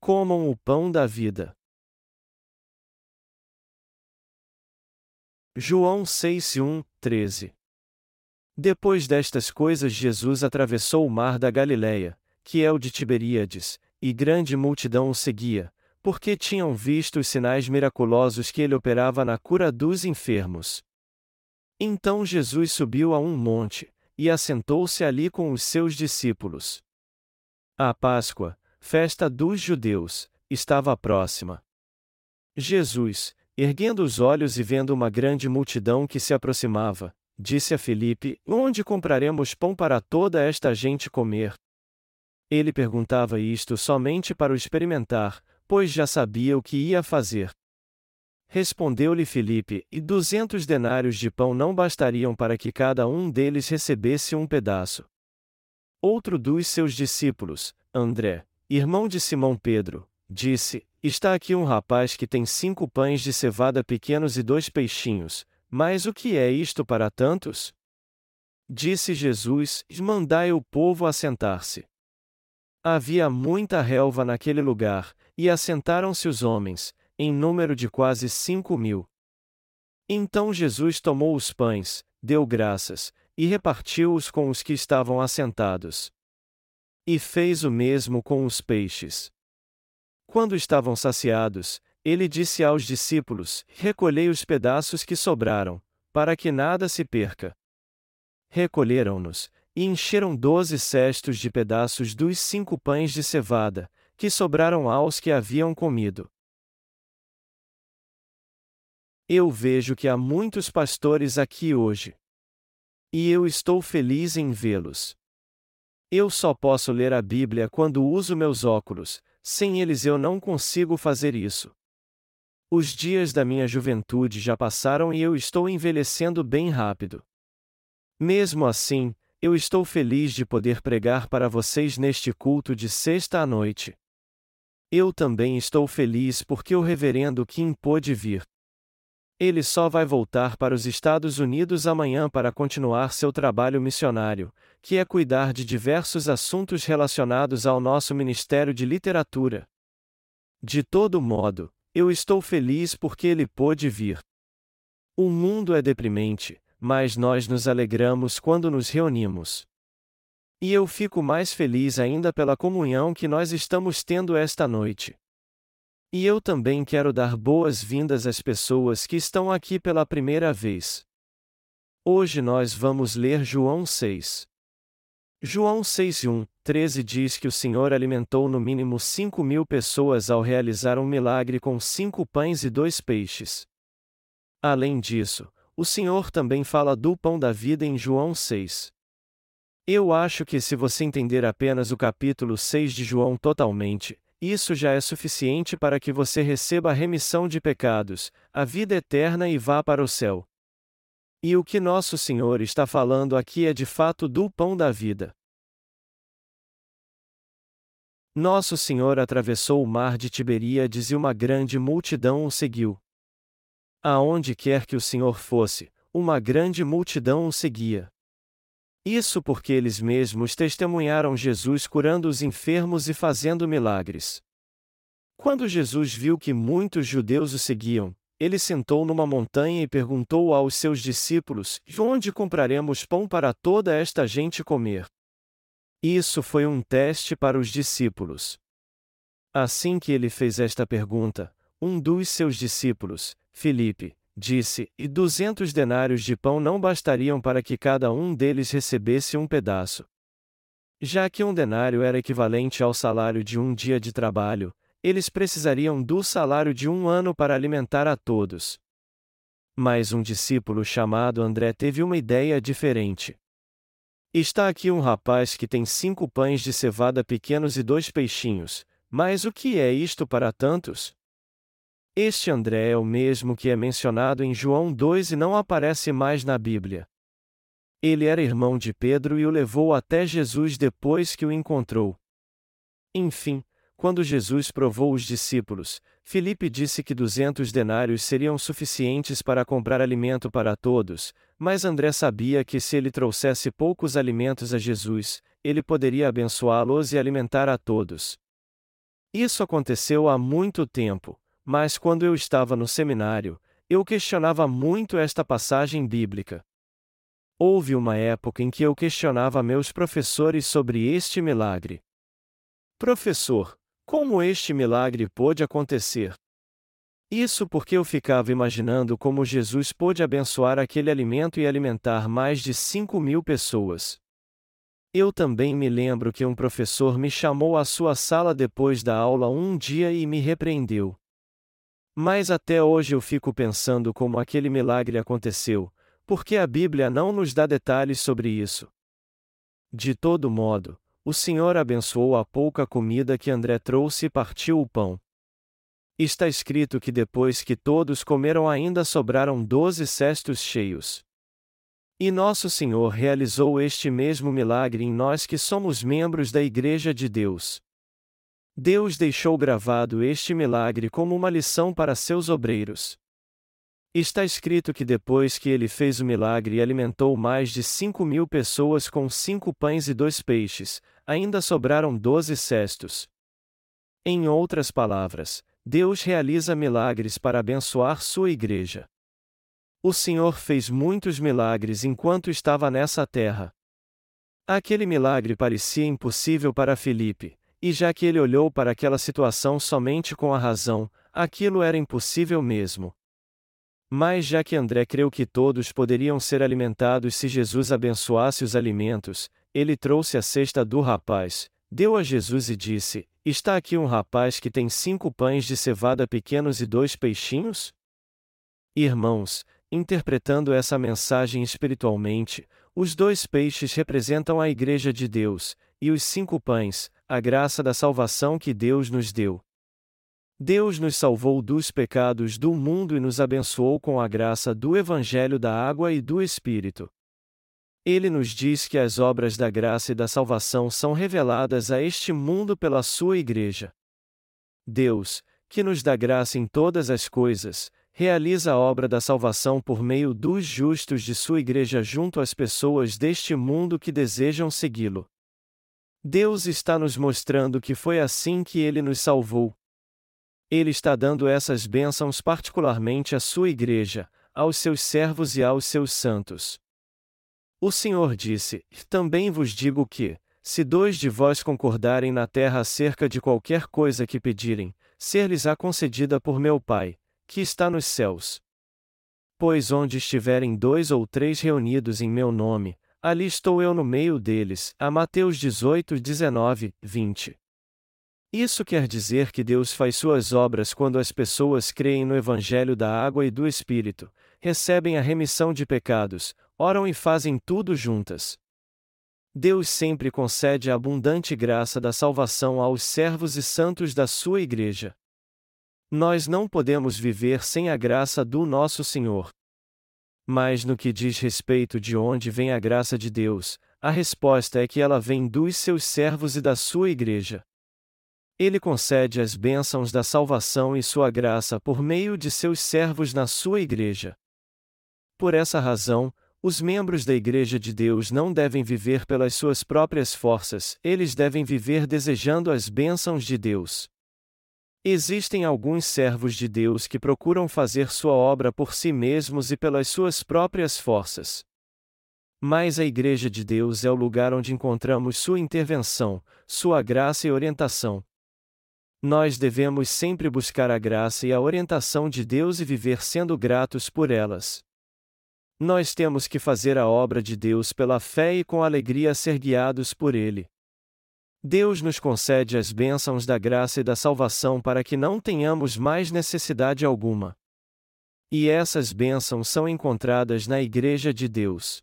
Comam o pão da vida. João 6, 1, 13 Depois destas coisas, Jesus atravessou o mar da Galileia, que é o de Tiberíades, e grande multidão o seguia, porque tinham visto os sinais miraculosos que ele operava na cura dos enfermos. Então Jesus subiu a um monte, e assentou-se ali com os seus discípulos. A Páscoa, festa dos judeus, estava próxima. Jesus, erguendo os olhos e vendo uma grande multidão que se aproximava, disse a Filipe: Onde compraremos pão para toda esta gente comer? Ele perguntava isto somente para o experimentar, pois já sabia o que ia fazer. Respondeu-lhe Filipe: E duzentos denários de pão não bastariam para que cada um deles recebesse um pedaço. Outro dos seus discípulos, André, irmão de Simão Pedro, disse: Está aqui um rapaz que tem cinco pães de cevada pequenos e dois peixinhos, mas o que é isto para tantos? Disse Jesus: Mandai o povo assentar-se. Havia muita relva naquele lugar, e assentaram-se os homens, em número de quase cinco mil. Então Jesus tomou os pães, deu graças, e repartiu-os com os que estavam assentados. E fez o mesmo com os peixes. Quando estavam saciados, ele disse aos discípulos: Recolhei os pedaços que sobraram, para que nada se perca. Recolheram-nos, e encheram doze cestos de pedaços dos cinco pães de cevada, que sobraram aos que haviam comido. Eu vejo que há muitos pastores aqui hoje. E eu estou feliz em vê-los. Eu só posso ler a Bíblia quando uso meus óculos, sem eles eu não consigo fazer isso. Os dias da minha juventude já passaram e eu estou envelhecendo bem rápido. Mesmo assim, eu estou feliz de poder pregar para vocês neste culto de sexta à noite. Eu também estou feliz porque o reverendo Kim pôde vir. Ele só vai voltar para os Estados Unidos amanhã para continuar seu trabalho missionário, que é cuidar de diversos assuntos relacionados ao nosso Ministério de Literatura. De todo modo, eu estou feliz porque ele pôde vir. O mundo é deprimente, mas nós nos alegramos quando nos reunimos. E eu fico mais feliz ainda pela comunhão que nós estamos tendo esta noite. E eu também quero dar boas-vindas às pessoas que estão aqui pela primeira vez. Hoje nós vamos ler João 6. João 6 1, 13 diz que o Senhor alimentou no mínimo 5 mil pessoas ao realizar um milagre com cinco pães e dois peixes. Além disso, o Senhor também fala do pão da vida em João 6. Eu acho que se você entender apenas o capítulo 6 de João totalmente, isso já é suficiente para que você receba a remissão de pecados, a vida eterna e vá para o céu. E o que nosso Senhor está falando aqui é de fato do pão da vida. Nosso Senhor atravessou o mar de Tiberíades e uma grande multidão o seguiu. Aonde quer que o Senhor fosse, uma grande multidão o seguia. Isso porque eles mesmos testemunharam Jesus curando os enfermos e fazendo milagres. Quando Jesus viu que muitos judeus o seguiam, ele sentou numa montanha e perguntou aos seus discípulos: Onde compraremos pão para toda esta gente comer? Isso foi um teste para os discípulos. Assim que ele fez esta pergunta, um dos seus discípulos, Filipe, disse: E duzentos denários de pão não bastariam para que cada um deles recebesse um pedaço. Já que um denário era equivalente ao salário de um dia de trabalho, eles precisariam do salário de um ano para alimentar a todos. Mas um discípulo chamado André teve uma ideia diferente. Está aqui um rapaz que tem cinco pães de cevada pequenos e dois peixinhos, mas o que é isto para tantos? Este André é o mesmo que é mencionado em João 2 e não aparece mais na Bíblia. Ele era irmão de Pedro e o levou até Jesus depois que o encontrou. Enfim, quando Jesus provou os discípulos, Filipe disse que duzentos denários seriam suficientes para comprar alimento para todos, mas André sabia que se ele trouxesse poucos alimentos a Jesus, ele poderia abençoá-los e alimentar a todos. Isso aconteceu há muito tempo, mas quando eu estava no seminário, eu questionava muito esta passagem bíblica. Houve uma época em que eu questionava meus professores sobre este milagre. Professor, como este milagre pôde acontecer? Isso porque eu ficava imaginando como Jesus pôde abençoar aquele alimento e alimentar mais de 5 mil pessoas. Eu também me lembro que um professor me chamou à sua sala depois da aula um dia e me repreendeu. Mas até hoje eu fico pensando como aquele milagre aconteceu, porque a Bíblia não nos dá detalhes sobre isso. De todo modo, o Senhor abençoou a pouca comida que André trouxe e partiu o pão. Está escrito que depois que todos comeram ainda sobraram doze cestos cheios. E nosso Senhor realizou este mesmo milagre em nós que somos membros da Igreja de Deus. Deus deixou gravado este milagre como uma lição para seus obreiros. Está escrito que depois que ele fez o milagre e alimentou mais de cinco mil pessoas com cinco pães e dois peixes, ainda sobraram doze cestos. Em outras palavras, Deus realiza milagres para abençoar sua igreja. O Senhor fez muitos milagres enquanto estava nessa terra. Aquele milagre parecia impossível para Filipe, e já que ele olhou para aquela situação somente com a razão, aquilo era impossível mesmo. Mas já que André creu que todos poderiam ser alimentados se Jesus abençoasse os alimentos, ele trouxe a cesta do rapaz, deu a Jesus e disse: Está aqui um rapaz que tem cinco pães de cevada pequenos e dois peixinhos? Irmãos, interpretando essa mensagem espiritualmente, os dois peixes representam a Igreja de Deus, e os cinco pães, a graça da salvação que Deus nos deu. Deus nos salvou dos pecados do mundo e nos abençoou com a graça do Evangelho da Água e do Espírito. Ele nos diz que as obras da graça e da salvação são reveladas a este mundo pela sua Igreja. Deus, que nos dá graça em todas as coisas, realiza a obra da salvação por meio dos justos de sua Igreja junto às pessoas deste mundo que desejam segui-lo. Deus está nos mostrando que foi assim que ele nos salvou. Ele está dando essas bênçãos particularmente à sua igreja, aos seus servos e aos seus santos. O Senhor disse: Também vos digo que, se dois de vós concordarem na terra acerca de qualquer coisa que pedirem, ser-lhes-á concedida por meu Pai, que está nos céus. Pois onde estiverem dois ou três reunidos em meu nome, ali estou eu no meio deles. A Mateus 18, 19, 20. Isso quer dizer que Deus faz suas obras quando as pessoas creem no Evangelho da água e do Espírito, recebem a remissão de pecados, oram e fazem tudo juntas. Deus sempre concede a abundante graça da salvação aos servos e santos da sua Igreja. Nós não podemos viver sem a graça do nosso Senhor. Mas no que diz respeito de onde vem a graça de Deus, a resposta é que ela vem dos seus servos e da sua igreja. Ele concede as bênçãos da salvação e sua graça por meio de seus servos na sua igreja. Por essa razão, os membros da Igreja de Deus não devem viver pelas suas próprias forças, eles devem viver desejando as bênçãos de Deus. Existem alguns servos de Deus que procuram fazer sua obra por si mesmos e pelas suas próprias forças. Mas a Igreja de Deus é o lugar onde encontramos sua intervenção, sua graça e orientação. Nós devemos sempre buscar a graça e a orientação de Deus e viver sendo gratos por elas. Nós temos que fazer a obra de Deus pela fé e com alegria ser guiados por Ele. Deus nos concede as bênçãos da graça e da salvação para que não tenhamos mais necessidade alguma. E essas bênçãos são encontradas na Igreja de Deus.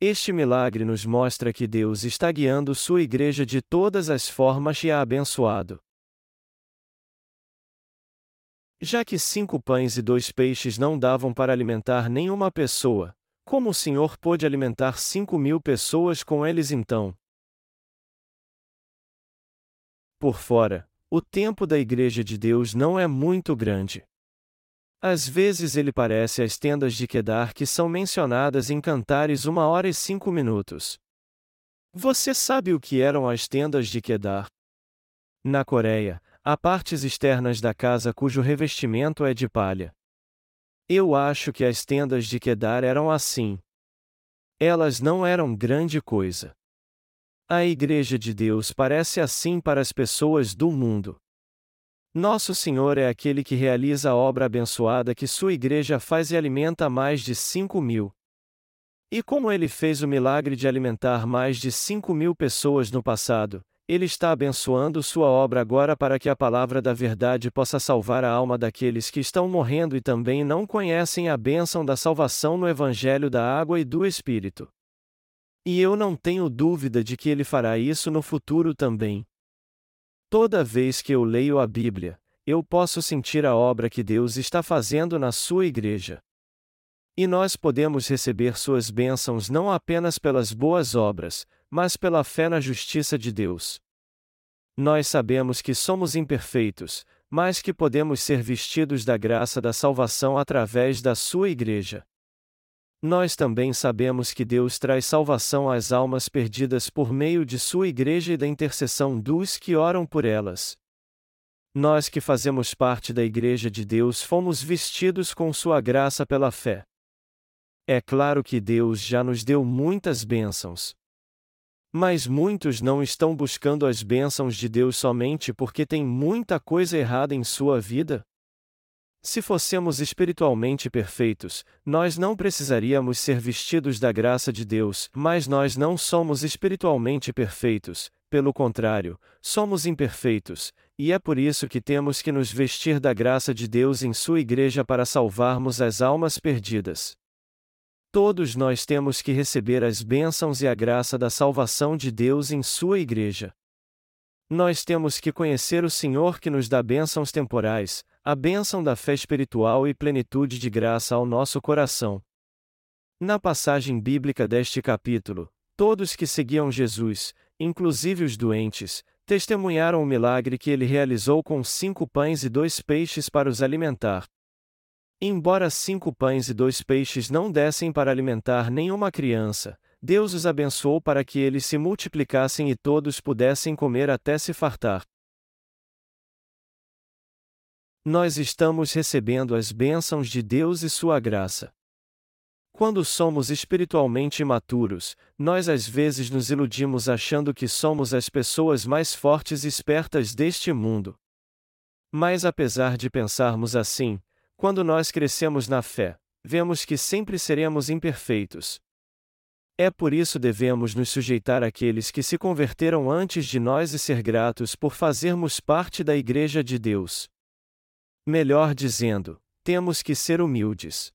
Este milagre nos mostra que Deus está guiando sua igreja de todas as formas e a abençoado. Já que cinco pães e dois peixes não davam para alimentar nenhuma pessoa, como o Senhor pôde alimentar cinco mil pessoas com eles então? Por fora, o tempo da Igreja de Deus não é muito grande. Às vezes ele parece as tendas de Quedar que são mencionadas em Cantares uma hora e cinco minutos. Você sabe o que eram as tendas de Quedar? Na Coreia, há partes externas da casa cujo revestimento é de palha. Eu acho que as tendas de Kedar eram assim. Elas não eram grande coisa. A Igreja de Deus parece assim para as pessoas do mundo. Nosso Senhor é aquele que realiza a obra abençoada que sua igreja faz e alimenta mais de cinco mil. E como ele fez o milagre de alimentar mais de cinco mil pessoas no passado, ele está abençoando sua obra agora para que a palavra da verdade possa salvar a alma daqueles que estão morrendo e também não conhecem a bênção da salvação no Evangelho da Água e do Espírito. E eu não tenho dúvida de que ele fará isso no futuro também. Toda vez que eu leio a Bíblia, eu posso sentir a obra que Deus está fazendo na sua igreja. E nós podemos receber suas bênçãos não apenas pelas boas obras, mas pela fé na justiça de Deus. Nós sabemos que somos imperfeitos, mas que podemos ser vestidos da graça da salvação através da sua igreja. Nós também sabemos que Deus traz salvação às almas perdidas por meio de Sua Igreja e da intercessão dos que oram por elas. Nós que fazemos parte da Igreja de Deus fomos vestidos com Sua graça pela fé. É claro que Deus já nos deu muitas bênçãos. Mas muitos não estão buscando as bênçãos de Deus somente porque tem muita coisa errada em sua vida? Se fossemos espiritualmente perfeitos, nós não precisaríamos ser vestidos da graça de Deus, mas nós não somos espiritualmente perfeitos, pelo contrário, somos imperfeitos, e é por isso que temos que nos vestir da graça de Deus em Sua igreja para salvarmos as almas perdidas. Todos nós temos que receber as bênçãos e a graça da salvação de Deus em Sua igreja. Nós temos que conhecer o Senhor que nos dá bênçãos temporais, a bênção da fé espiritual e plenitude de graça ao nosso coração. Na passagem bíblica deste capítulo, todos que seguiam Jesus, inclusive os doentes, testemunharam o milagre que ele realizou com cinco pães e dois peixes para os alimentar. Embora cinco pães e dois peixes não dessem para alimentar nenhuma criança, Deus os abençoou para que eles se multiplicassem e todos pudessem comer até se fartar. Nós estamos recebendo as bênçãos de Deus e Sua graça. Quando somos espiritualmente imaturos, nós às vezes nos iludimos achando que somos as pessoas mais fortes e espertas deste mundo. Mas apesar de pensarmos assim, quando nós crescemos na fé, vemos que sempre seremos imperfeitos. É por isso devemos nos sujeitar àqueles que se converteram antes de nós e ser gratos por fazermos parte da Igreja de Deus. Melhor dizendo, temos que ser humildes.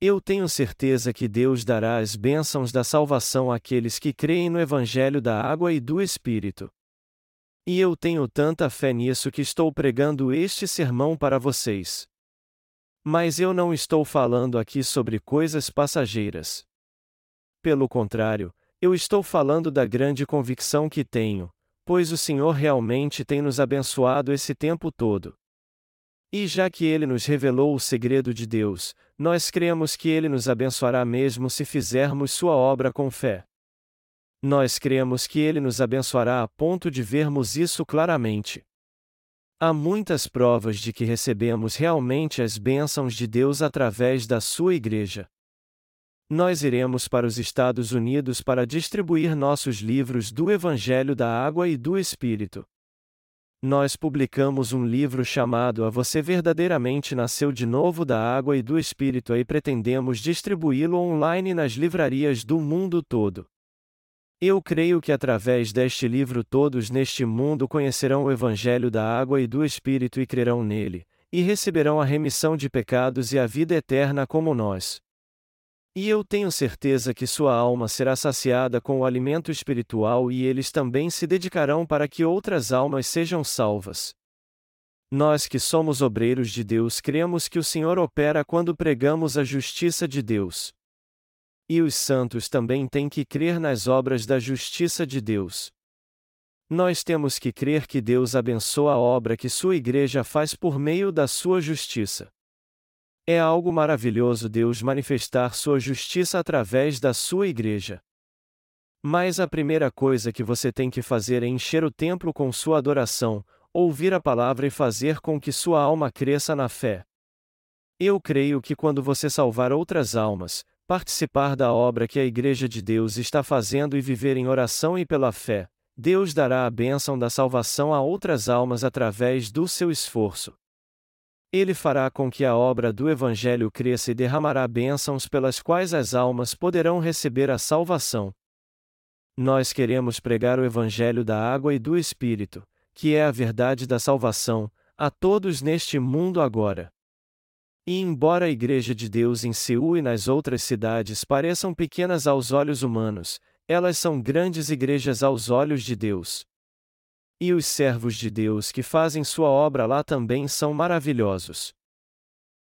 Eu tenho certeza que Deus dará as bênçãos da salvação àqueles que creem no Evangelho da água e do Espírito. E eu tenho tanta fé nisso que estou pregando este sermão para vocês. Mas eu não estou falando aqui sobre coisas passageiras. Pelo contrário, eu estou falando da grande convicção que tenho, pois o Senhor realmente tem nos abençoado esse tempo todo. E já que ele nos revelou o segredo de Deus, nós cremos que ele nos abençoará mesmo se fizermos sua obra com fé. Nós cremos que ele nos abençoará a ponto de vermos isso claramente. Há muitas provas de que recebemos realmente as bênçãos de Deus através da sua igreja. Nós iremos para os Estados Unidos para distribuir nossos livros do Evangelho da Água e do Espírito nós publicamos um livro chamado A Você Verdadeiramente Nasceu de Novo da Água e do Espírito e pretendemos distribuí-lo online nas livrarias do mundo todo. Eu creio que através deste livro todos neste mundo conhecerão o Evangelho da Água e do Espírito e crerão nele, e receberão a remissão de pecados e a vida eterna como nós. E eu tenho certeza que sua alma será saciada com o alimento espiritual e eles também se dedicarão para que outras almas sejam salvas. Nós que somos obreiros de Deus cremos que o Senhor opera quando pregamos a justiça de Deus. E os santos também têm que crer nas obras da justiça de Deus. Nós temos que crer que Deus abençoa a obra que sua igreja faz por meio da sua justiça. É algo maravilhoso Deus manifestar sua justiça através da sua igreja. Mas a primeira coisa que você tem que fazer é encher o templo com sua adoração, ouvir a palavra e fazer com que sua alma cresça na fé. Eu creio que quando você salvar outras almas, participar da obra que a Igreja de Deus está fazendo e viver em oração e pela fé, Deus dará a bênção da salvação a outras almas através do seu esforço. Ele fará com que a obra do Evangelho cresça e derramará bênçãos pelas quais as almas poderão receber a salvação. Nós queremos pregar o Evangelho da água e do Espírito, que é a verdade da salvação, a todos neste mundo agora. E embora a Igreja de Deus em Seul e nas outras cidades pareçam pequenas aos olhos humanos, elas são grandes igrejas aos olhos de Deus. E os servos de Deus que fazem sua obra lá também são maravilhosos.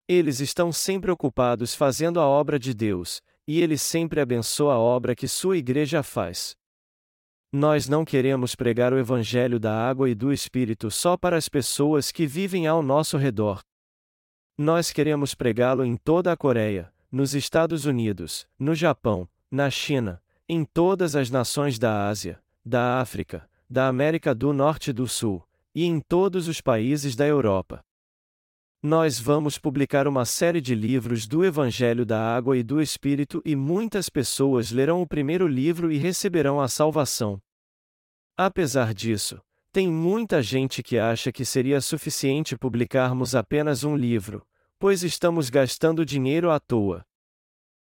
Eles estão sempre ocupados fazendo a obra de Deus, e ele sempre abençoa a obra que sua igreja faz. Nós não queremos pregar o Evangelho da água e do Espírito só para as pessoas que vivem ao nosso redor. Nós queremos pregá-lo em toda a Coreia, nos Estados Unidos, no Japão, na China, em todas as nações da Ásia, da África, da América do Norte e do Sul, e em todos os países da Europa. Nós vamos publicar uma série de livros do Evangelho da Água e do Espírito e muitas pessoas lerão o primeiro livro e receberão a salvação. Apesar disso, tem muita gente que acha que seria suficiente publicarmos apenas um livro, pois estamos gastando dinheiro à toa.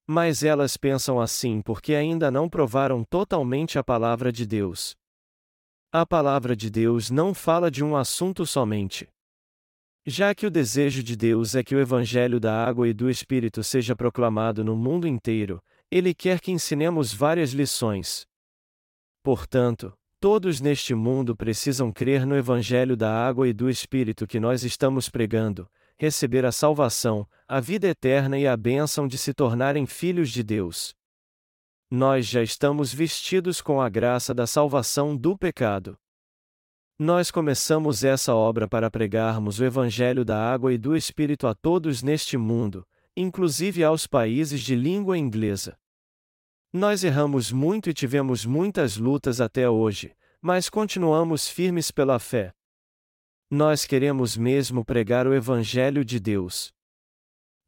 Mas elas pensam assim porque ainda não provaram totalmente a palavra de Deus. A palavra de Deus não fala de um assunto somente. Já que o desejo de Deus é que o Evangelho da água e do Espírito seja proclamado no mundo inteiro, Ele quer que ensinemos várias lições. Portanto, todos neste mundo precisam crer no Evangelho da água e do Espírito que nós estamos pregando, receber a salvação, a vida eterna e a bênção de se tornarem filhos de Deus. Nós já estamos vestidos com a graça da salvação do pecado. Nós começamos essa obra para pregarmos o Evangelho da água e do Espírito a todos neste mundo, inclusive aos países de língua inglesa. Nós erramos muito e tivemos muitas lutas até hoje, mas continuamos firmes pela fé. Nós queremos mesmo pregar o Evangelho de Deus.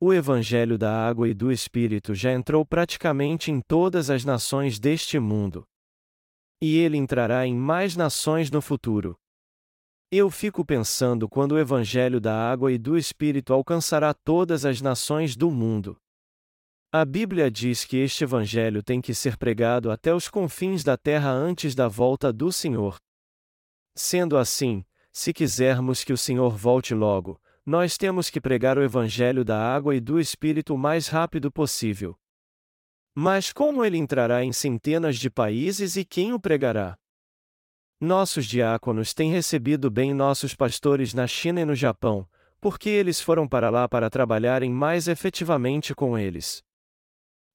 O Evangelho da água e do Espírito já entrou praticamente em todas as nações deste mundo. E ele entrará em mais nações no futuro. Eu fico pensando quando o Evangelho da água e do Espírito alcançará todas as nações do mundo. A Bíblia diz que este Evangelho tem que ser pregado até os confins da terra antes da volta do Senhor. Sendo assim, se quisermos que o Senhor volte logo, nós temos que pregar o Evangelho da água e do Espírito o mais rápido possível. Mas como ele entrará em centenas de países e quem o pregará? Nossos diáconos têm recebido bem nossos pastores na China e no Japão, porque eles foram para lá para trabalharem mais efetivamente com eles.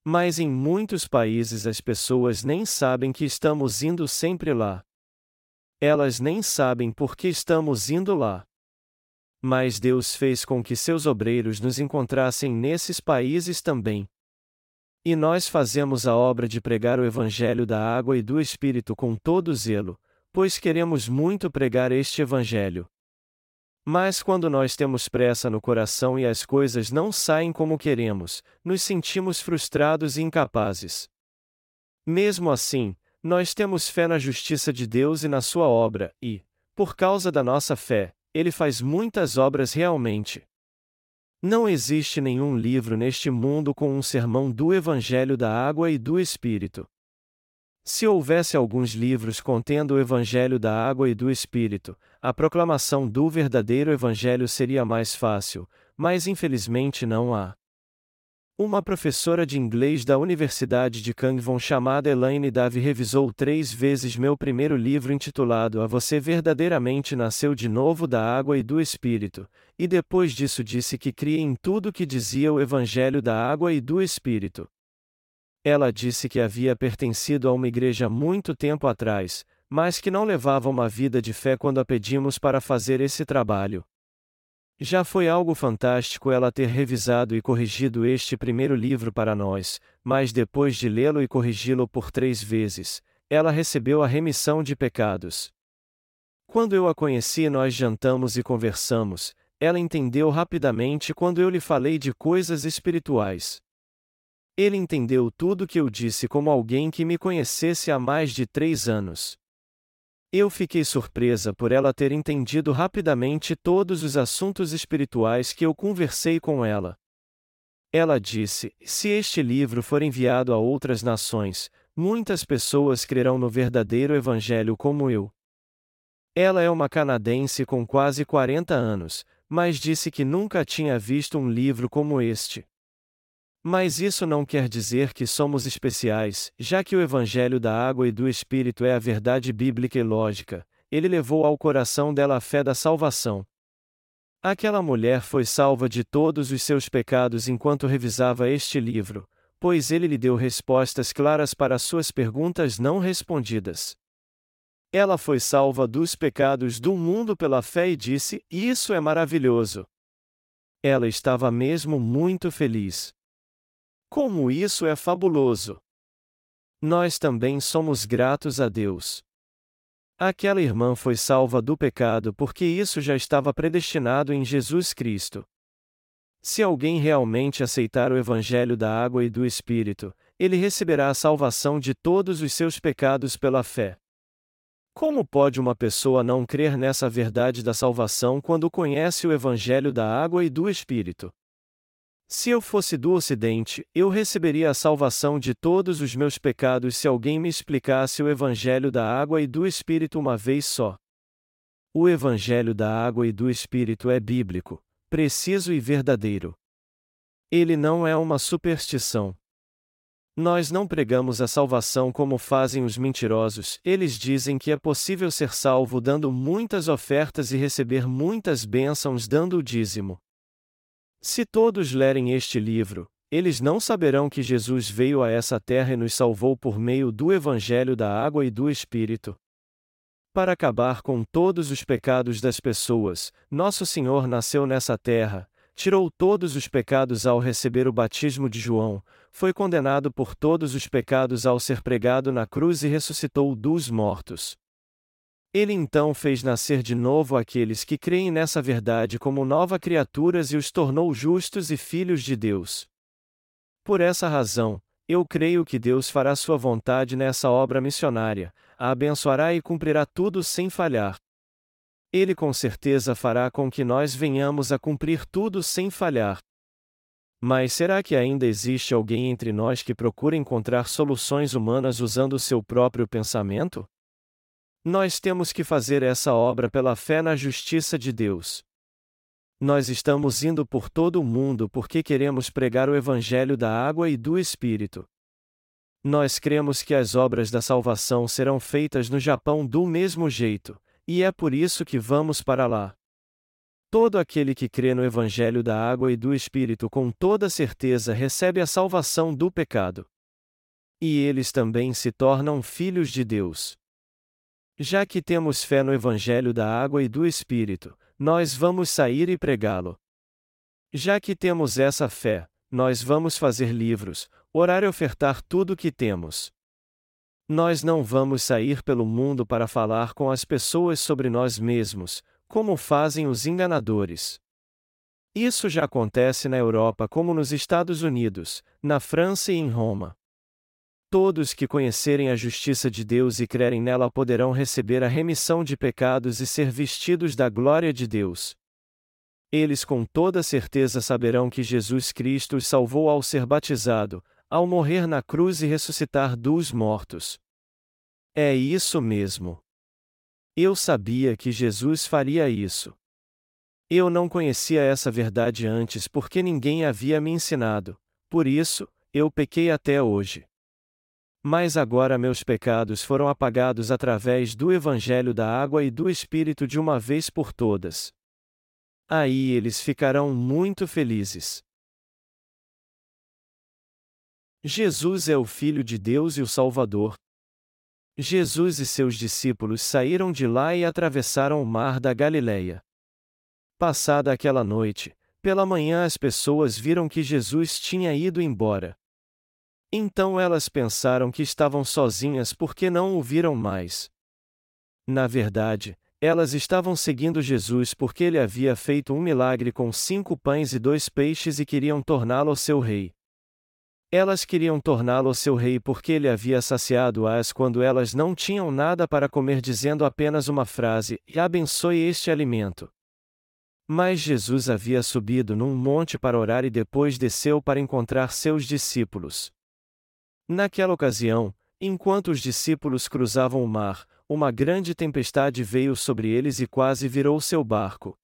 Mas em muitos países as pessoas nem sabem que estamos indo sempre lá. Elas nem sabem por que estamos indo lá. Mas Deus fez com que seus obreiros nos encontrassem nesses países também. E nós fazemos a obra de pregar o Evangelho da água e do Espírito com todo zelo, pois queremos muito pregar este Evangelho. Mas quando nós temos pressa no coração e as coisas não saem como queremos, nos sentimos frustrados e incapazes. Mesmo assim, nós temos fé na justiça de Deus e na Sua obra, e, por causa da nossa fé, Ele faz muitas obras realmente. Não existe nenhum livro neste mundo com um sermão do Evangelho da Água e do Espírito. Se houvesse alguns livros contendo o Evangelho da Água e do Espírito, a proclamação do verdadeiro Evangelho seria mais fácil, mas infelizmente não há. Uma professora de inglês da Universidade de Kangwon chamada Elaine Davy revisou três vezes meu primeiro livro intitulado A Você Verdadeiramente Nasceu de Novo da Água e do Espírito, e depois disso disse que cria em tudo que dizia o Evangelho da Água e do Espírito. Ela disse que havia pertencido a uma igreja muito tempo atrás, mas que não levava uma vida de fé quando a pedimos para fazer esse trabalho. Já foi algo fantástico ela ter revisado e corrigido este primeiro livro para nós, mas depois de lê-lo e corrigi-lo por três vezes, ela recebeu a remissão de pecados. Quando eu a conheci, nós jantamos e conversamos, ela entendeu rapidamente quando eu lhe falei de coisas espirituais. Ele entendeu tudo que eu disse como alguém que me conhecesse há mais de três anos. Eu fiquei surpresa por ela ter entendido rapidamente todos os assuntos espirituais que eu conversei com ela. Ela disse: Se este livro for enviado a outras nações, muitas pessoas crerão no verdadeiro Evangelho como eu. Ela é uma canadense com quase 40 anos, mas disse que nunca tinha visto um livro como este. Mas isso não quer dizer que somos especiais, já que o Evangelho da Água e do Espírito é a verdade bíblica e lógica, ele levou ao coração dela a fé da salvação. Aquela mulher foi salva de todos os seus pecados enquanto revisava este livro, pois ele lhe deu respostas claras para suas perguntas não respondidas. Ela foi salva dos pecados do mundo pela fé e disse: Isso é maravilhoso. Ela estava mesmo muito feliz. Como isso é fabuloso! Nós também somos gratos a Deus. Aquela irmã foi salva do pecado porque isso já estava predestinado em Jesus Cristo. Se alguém realmente aceitar o Evangelho da água e do Espírito, ele receberá a salvação de todos os seus pecados pela fé. Como pode uma pessoa não crer nessa verdade da salvação quando conhece o Evangelho da água e do Espírito? Se eu fosse do Ocidente, eu receberia a salvação de todos os meus pecados se alguém me explicasse o Evangelho da água e do Espírito uma vez só. O Evangelho da água e do Espírito é bíblico, preciso e verdadeiro. Ele não é uma superstição. Nós não pregamos a salvação como fazem os mentirosos, eles dizem que é possível ser salvo dando muitas ofertas e receber muitas bênçãos dando o dízimo. Se todos lerem este livro, eles não saberão que Jesus veio a essa terra e nos salvou por meio do Evangelho da Água e do Espírito. Para acabar com todos os pecados das pessoas, Nosso Senhor nasceu nessa terra, tirou todos os pecados ao receber o batismo de João, foi condenado por todos os pecados ao ser pregado na cruz e ressuscitou dos mortos. Ele então fez nascer de novo aqueles que creem nessa verdade como nova criaturas e os tornou justos e filhos de Deus. Por essa razão, eu creio que Deus fará sua vontade nessa obra missionária, a abençoará e cumprirá tudo sem falhar. Ele com certeza fará com que nós venhamos a cumprir tudo sem falhar. Mas será que ainda existe alguém entre nós que procura encontrar soluções humanas usando seu próprio pensamento? Nós temos que fazer essa obra pela fé na justiça de Deus. Nós estamos indo por todo o mundo porque queremos pregar o Evangelho da água e do Espírito. Nós cremos que as obras da salvação serão feitas no Japão do mesmo jeito, e é por isso que vamos para lá. Todo aquele que crê no Evangelho da água e do Espírito com toda certeza recebe a salvação do pecado. E eles também se tornam filhos de Deus. Já que temos fé no Evangelho da água e do Espírito, nós vamos sair e pregá-lo. Já que temos essa fé, nós vamos fazer livros, orar e ofertar tudo o que temos. Nós não vamos sair pelo mundo para falar com as pessoas sobre nós mesmos, como fazem os enganadores. Isso já acontece na Europa como nos Estados Unidos, na França e em Roma. Todos que conhecerem a justiça de Deus e crerem nela poderão receber a remissão de pecados e ser vestidos da glória de Deus. Eles com toda certeza saberão que Jesus Cristo os salvou ao ser batizado, ao morrer na cruz e ressuscitar dos mortos. É isso mesmo. Eu sabia que Jesus faria isso. Eu não conhecia essa verdade antes porque ninguém havia me ensinado, por isso, eu pequei até hoje. Mas agora meus pecados foram apagados através do Evangelho da água e do Espírito de uma vez por todas. Aí eles ficarão muito felizes. Jesus é o Filho de Deus e o Salvador. Jesus e seus discípulos saíram de lá e atravessaram o mar da Galileia. Passada aquela noite, pela manhã as pessoas viram que Jesus tinha ido embora. Então elas pensaram que estavam sozinhas porque não o viram mais. Na verdade, elas estavam seguindo Jesus porque ele havia feito um milagre com cinco pães e dois peixes e queriam torná-lo seu rei. Elas queriam torná-lo seu rei porque ele havia saciado-as quando elas não tinham nada para comer, dizendo apenas uma frase: E abençoe este alimento. Mas Jesus havia subido num monte para orar e depois desceu para encontrar seus discípulos. Naquela ocasião, enquanto os discípulos cruzavam o mar, uma grande tempestade veio sobre eles e quase virou seu barco.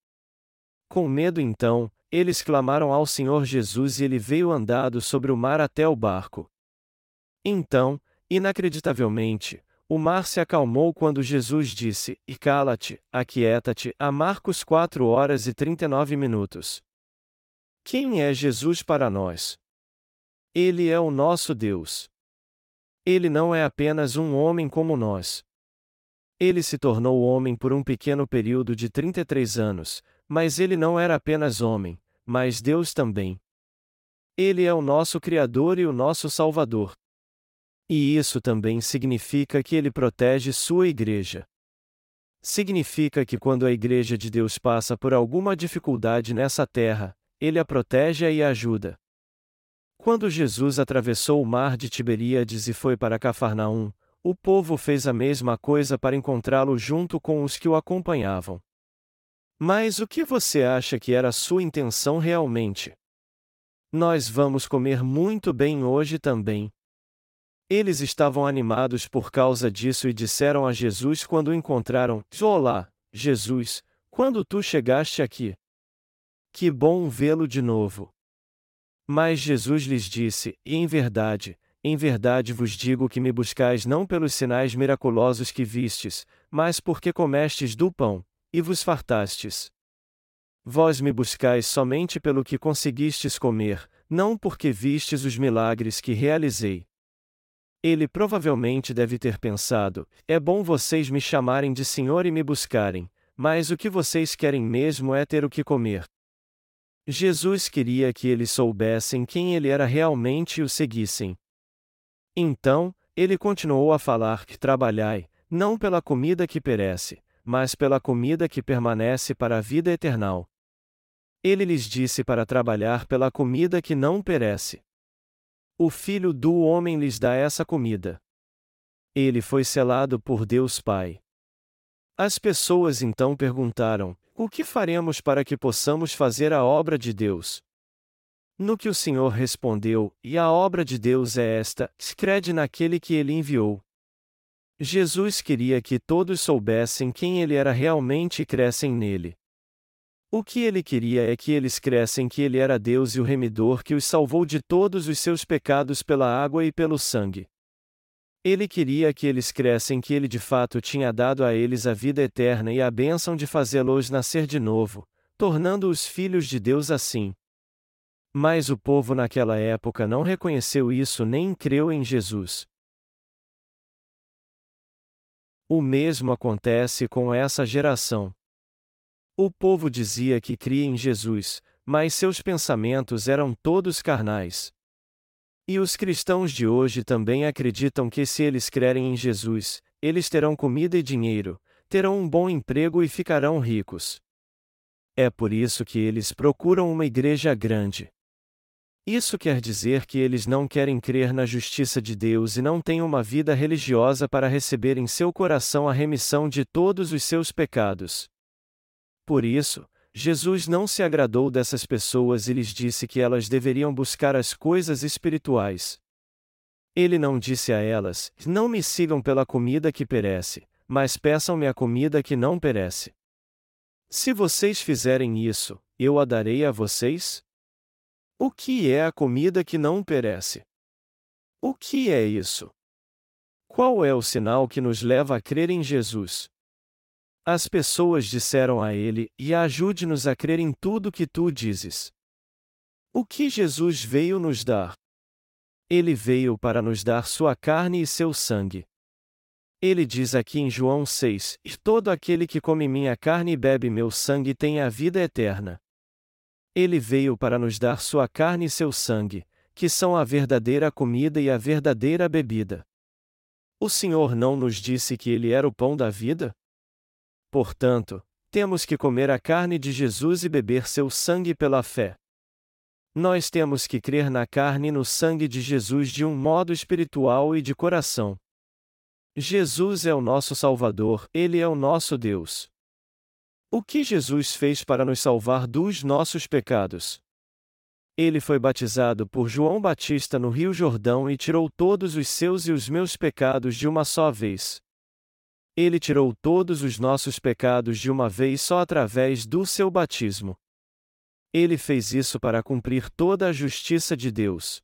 Com medo então, eles clamaram ao Senhor Jesus e ele veio andado sobre o mar até o barco. Então, inacreditavelmente, o mar se acalmou quando Jesus disse: E cala-te, aquieta-te, a Marcos 4 horas e 39 minutos. Quem é Jesus para nós? Ele é o nosso Deus. Ele não é apenas um homem como nós. Ele se tornou homem por um pequeno período de 33 anos, mas ele não era apenas homem, mas Deus também. Ele é o nosso Criador e o nosso Salvador. E isso também significa que ele protege sua igreja. Significa que quando a igreja de Deus passa por alguma dificuldade nessa terra, ele a protege e a ajuda. Quando Jesus atravessou o mar de Tiberíades e foi para Cafarnaum, o povo fez a mesma coisa para encontrá-lo junto com os que o acompanhavam. Mas o que você acha que era sua intenção realmente? Nós vamos comer muito bem hoje também. Eles estavam animados por causa disso e disseram a Jesus quando o encontraram: Olá, Jesus, quando tu chegaste aqui? Que bom vê-lo de novo. Mas Jesus lhes disse: E em verdade, em verdade vos digo que me buscais não pelos sinais miraculosos que vistes, mas porque comestes do pão, e vos fartastes. Vós me buscais somente pelo que conseguistes comer, não porque vistes os milagres que realizei. Ele provavelmente deve ter pensado: é bom vocês me chamarem de Senhor e me buscarem, mas o que vocês querem mesmo é ter o que comer. Jesus queria que eles soubessem quem ele era realmente e o seguissem. Então, ele continuou a falar que trabalhai, não pela comida que perece, mas pela comida que permanece para a vida eternal. Ele lhes disse para trabalhar pela comida que não perece. O Filho do Homem lhes dá essa comida. Ele foi selado por Deus Pai. As pessoas então perguntaram: O que faremos para que possamos fazer a obra de Deus? No que o Senhor respondeu: E a obra de Deus é esta: crede naquele que ele enviou. Jesus queria que todos soubessem quem ele era realmente e crescem nele. O que ele queria é que eles crescem que ele era Deus e o remidor que os salvou de todos os seus pecados pela água e pelo sangue. Ele queria que eles crescem que ele de fato tinha dado a eles a vida eterna e a bênção de fazê-los nascer de novo, tornando-os filhos de Deus assim. Mas o povo naquela época não reconheceu isso nem creu em Jesus. O mesmo acontece com essa geração. O povo dizia que cria em Jesus, mas seus pensamentos eram todos carnais. E os cristãos de hoje também acreditam que se eles crerem em Jesus, eles terão comida e dinheiro, terão um bom emprego e ficarão ricos. É por isso que eles procuram uma igreja grande. Isso quer dizer que eles não querem crer na justiça de Deus e não têm uma vida religiosa para receber em seu coração a remissão de todos os seus pecados. Por isso, Jesus não se agradou dessas pessoas e lhes disse que elas deveriam buscar as coisas espirituais. Ele não disse a elas: Não me sigam pela comida que perece, mas peçam-me a comida que não perece. Se vocês fizerem isso, eu a darei a vocês? O que é a comida que não perece? O que é isso? Qual é o sinal que nos leva a crer em Jesus? As pessoas disseram a ele: E ajude-nos a crer em tudo que tu dizes. O que Jesus veio nos dar? Ele veio para nos dar sua carne e seu sangue. Ele diz aqui em João 6: E todo aquele que come minha carne e bebe meu sangue tem a vida eterna. Ele veio para nos dar sua carne e seu sangue, que são a verdadeira comida e a verdadeira bebida. O Senhor não nos disse que Ele era o pão da vida? Portanto, temos que comer a carne de Jesus e beber seu sangue pela fé. Nós temos que crer na carne e no sangue de Jesus de um modo espiritual e de coração. Jesus é o nosso Salvador, Ele é o nosso Deus. O que Jesus fez para nos salvar dos nossos pecados? Ele foi batizado por João Batista no Rio Jordão e tirou todos os seus e os meus pecados de uma só vez. Ele tirou todos os nossos pecados de uma vez só através do seu batismo. Ele fez isso para cumprir toda a justiça de Deus.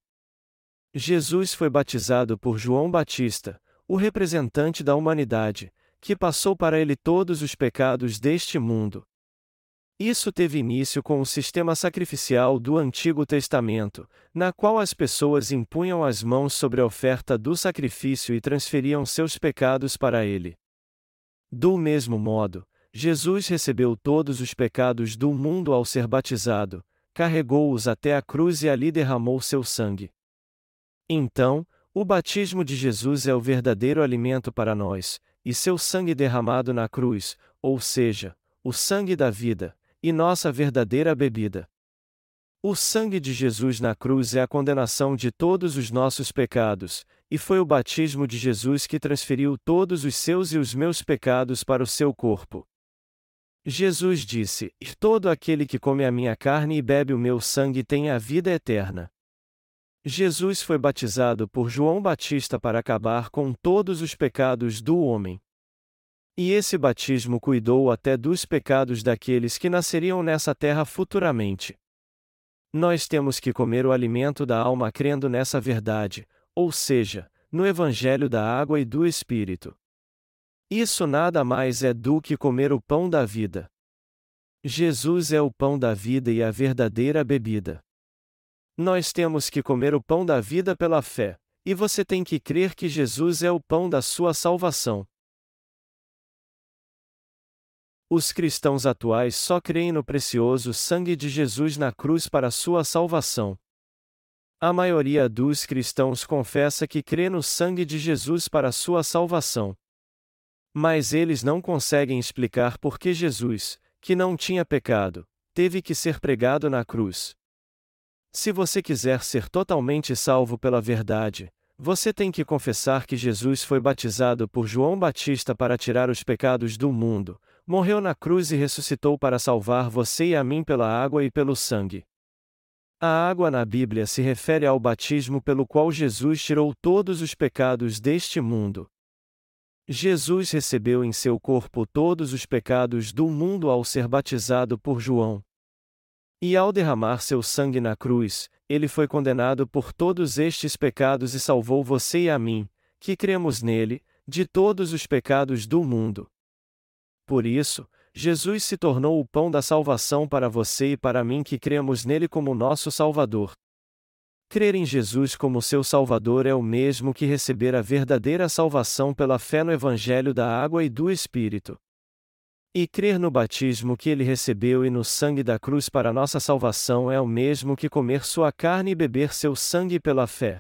Jesus foi batizado por João Batista, o representante da humanidade, que passou para ele todos os pecados deste mundo. Isso teve início com o sistema sacrificial do Antigo Testamento, na qual as pessoas impunham as mãos sobre a oferta do sacrifício e transferiam seus pecados para ele. Do mesmo modo, Jesus recebeu todos os pecados do mundo ao ser batizado, carregou-os até a cruz e ali derramou seu sangue. Então, o batismo de Jesus é o verdadeiro alimento para nós, e seu sangue derramado na cruz, ou seja, o sangue da vida, e nossa verdadeira bebida. O sangue de Jesus na cruz é a condenação de todos os nossos pecados, e foi o batismo de Jesus que transferiu todos os seus e os meus pecados para o seu corpo. Jesus disse: Todo aquele que come a minha carne e bebe o meu sangue tem a vida eterna. Jesus foi batizado por João Batista para acabar com todos os pecados do homem. E esse batismo cuidou até dos pecados daqueles que nasceriam nessa terra futuramente. Nós temos que comer o alimento da alma crendo nessa verdade, ou seja, no Evangelho da Água e do Espírito. Isso nada mais é do que comer o pão da vida. Jesus é o pão da vida e a verdadeira bebida. Nós temos que comer o pão da vida pela fé, e você tem que crer que Jesus é o pão da sua salvação. Os cristãos atuais só creem no precioso sangue de Jesus na cruz para sua salvação. A maioria dos cristãos confessa que crê no sangue de Jesus para sua salvação. Mas eles não conseguem explicar por que Jesus, que não tinha pecado, teve que ser pregado na cruz. Se você quiser ser totalmente salvo pela verdade, você tem que confessar que Jesus foi batizado por João Batista para tirar os pecados do mundo, morreu na cruz e ressuscitou para salvar você e a mim pela água e pelo sangue. A água na Bíblia se refere ao batismo pelo qual Jesus tirou todos os pecados deste mundo. Jesus recebeu em seu corpo todos os pecados do mundo ao ser batizado por João. E ao derramar seu sangue na cruz, ele foi condenado por todos estes pecados e salvou você e a mim, que cremos nele, de todos os pecados do mundo. Por isso, Jesus se tornou o pão da salvação para você e para mim que cremos nele como nosso Salvador. Crer em Jesus como seu Salvador é o mesmo que receber a verdadeira salvação pela fé no Evangelho da Água e do Espírito. E crer no batismo que ele recebeu e no sangue da cruz para nossa salvação é o mesmo que comer sua carne e beber seu sangue pela fé.